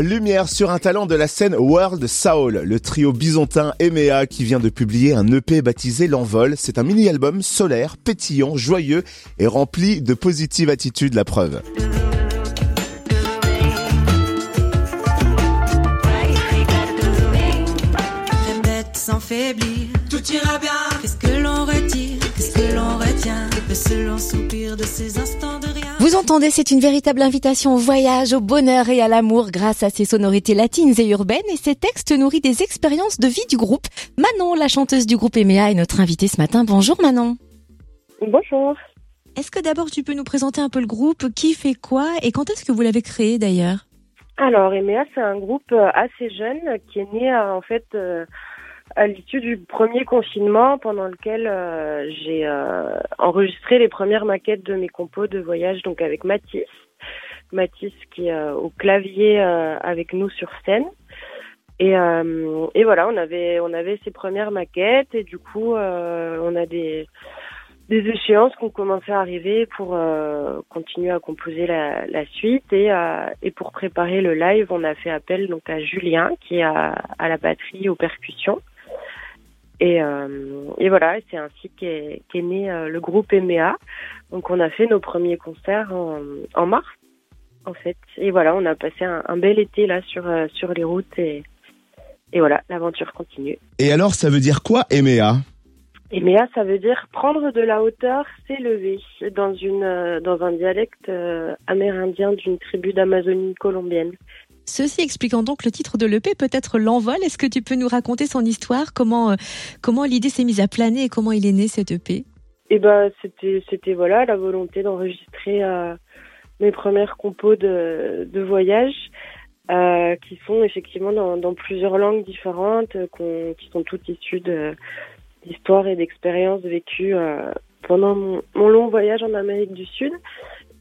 Lumière sur un talent de la scène World Soul, le trio byzantin Emea qui vient de publier un EP baptisé L'Envol. C'est un mini-album solaire, pétillant, joyeux et rempli de positive attitude, la preuve. De rien. Vous entendez, c'est une véritable invitation au voyage, au bonheur et à l'amour grâce à ses sonorités latines et urbaines et ses textes nourris des expériences de vie du groupe. Manon, la chanteuse du groupe EMEA, est notre invitée ce matin. Bonjour Manon. Bonjour. Est-ce que d'abord tu peux nous présenter un peu le groupe, qui fait quoi et quand est-ce que vous l'avez créé d'ailleurs? Alors EMEA, c'est un groupe euh, assez jeune qui est né euh, en fait euh, à l'issue du premier confinement pendant lequel euh, j'ai euh, enregistré les premières maquettes de mes compos de voyage donc avec Mathis. Mathis qui est euh, au clavier avec nous sur scène. Et, et voilà, on avait on avait ces premières maquettes et du coup on a des des échéances qui ont commencé à arriver pour continuer à composer la, la suite et, et pour préparer le live, on a fait appel donc à Julien qui est à, à la batterie aux percussions et, euh, et voilà, c'est ainsi qu'est qu né euh, le groupe EMEA. Donc on a fait nos premiers concerts en, en mars, en fait. Et voilà, on a passé un, un bel été là sur, euh, sur les routes et, et voilà, l'aventure continue. Et alors, ça veut dire quoi EMEA EMEA, ça veut dire prendre de la hauteur, s'élever, dans, une, dans un dialecte amérindien d'une tribu d'Amazonie colombienne. Ceci expliquant donc le titre de l'EP, peut-être l'envol. Est-ce que tu peux nous raconter son histoire Comment euh, comment l'idée s'est mise à planer et comment il est né cet EP Eh ben, c'était voilà la volonté d'enregistrer euh, mes premières compos de, voyage, euh, qui sont effectivement dans, plusieurs langues différentes, qui sont toutes issues d'histoires et d'expériences vécues pendant mon, long voyage en Amérique du Sud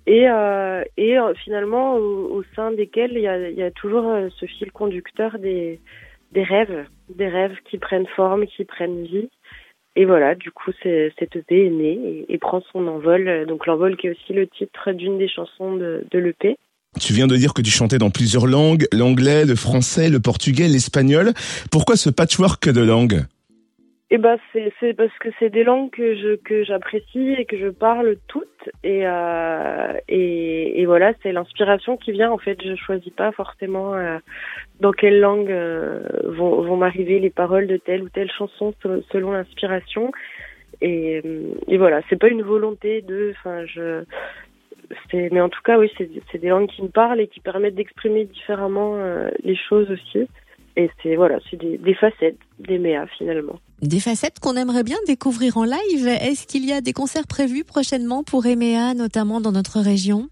et, euh, et euh, finalement au, au, sein desquels il y a, y a toujours euh, ce fil conducteur des, des rêves, des rêves qui prennent forme, qui prennent vie. Et voilà, du coup, cette EP est née et, et, prend son envol. Donc l'envol qui est aussi le titre d'une des chansons de, de l'EP. Tu viens de dire que tu chantais dans plusieurs langues, l'anglais, le français, le portugais, l'espagnol. Pourquoi ce patchwork de langues? Eh ben c'est parce que c'est des langues que je que j'apprécie et que je parle toutes. Et euh, et, et, voilà c'est l'inspiration qui vient. En fait je choisis pas forcément euh, dans quelle langue euh, vont vont m'arriver les paroles de telle ou telle chanson selon l'inspiration. Et, et voilà c'est pas une volonté de enfin je mais en tout cas oui c'est c'est des langues qui me parlent et qui permettent d'exprimer différemment euh, les choses aussi et c'est voilà, c'est des, des, facettes d'EMEA finalement. Des facettes qu'on aimerait bien découvrir en live. Est-ce qu'il y a des concerts prévus prochainement pour EMEA, notamment dans notre région?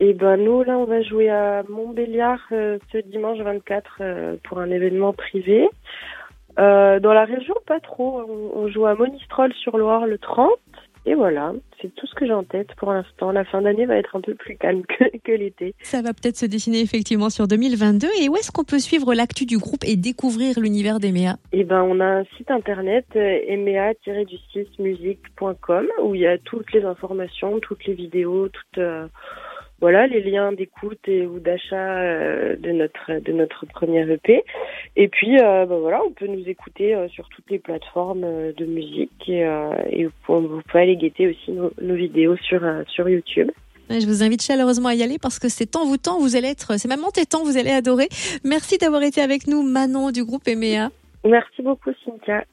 Eh ben nous là, on va jouer à Montbéliard euh, ce dimanche 24 euh, pour un événement privé. Euh, dans la région, pas trop. On, on joue à Monistrol sur Loire le 30 et voilà, c'est tout ce que j'ai en tête pour l'instant. La fin d'année va être un peu plus calme que, que l'été. Ça va peut-être se dessiner effectivement sur 2022. Et où est-ce qu'on peut suivre l'actu du groupe et découvrir l'univers d'EMEA Eh ben, on a un site internet euh, emea-du6musique.com où il y a toutes les informations, toutes les vidéos, toutes euh, voilà les liens d'écoute et ou d'achat euh, de notre de notre première EP et puis euh, ben voilà on peut nous écouter euh, sur toutes les plateformes euh, de musique et, et vous, vous, pouvez aller guetter aussi nos, nos vidéos sur sur YouTube je vous invite chaleureusement à y aller parce que c'est envoûtant, vous allez être, c'est même entêtant, vous allez adorer. Merci d'avoir été avec nous, Manon du groupe EMEA. Merci beaucoup, Cynthia.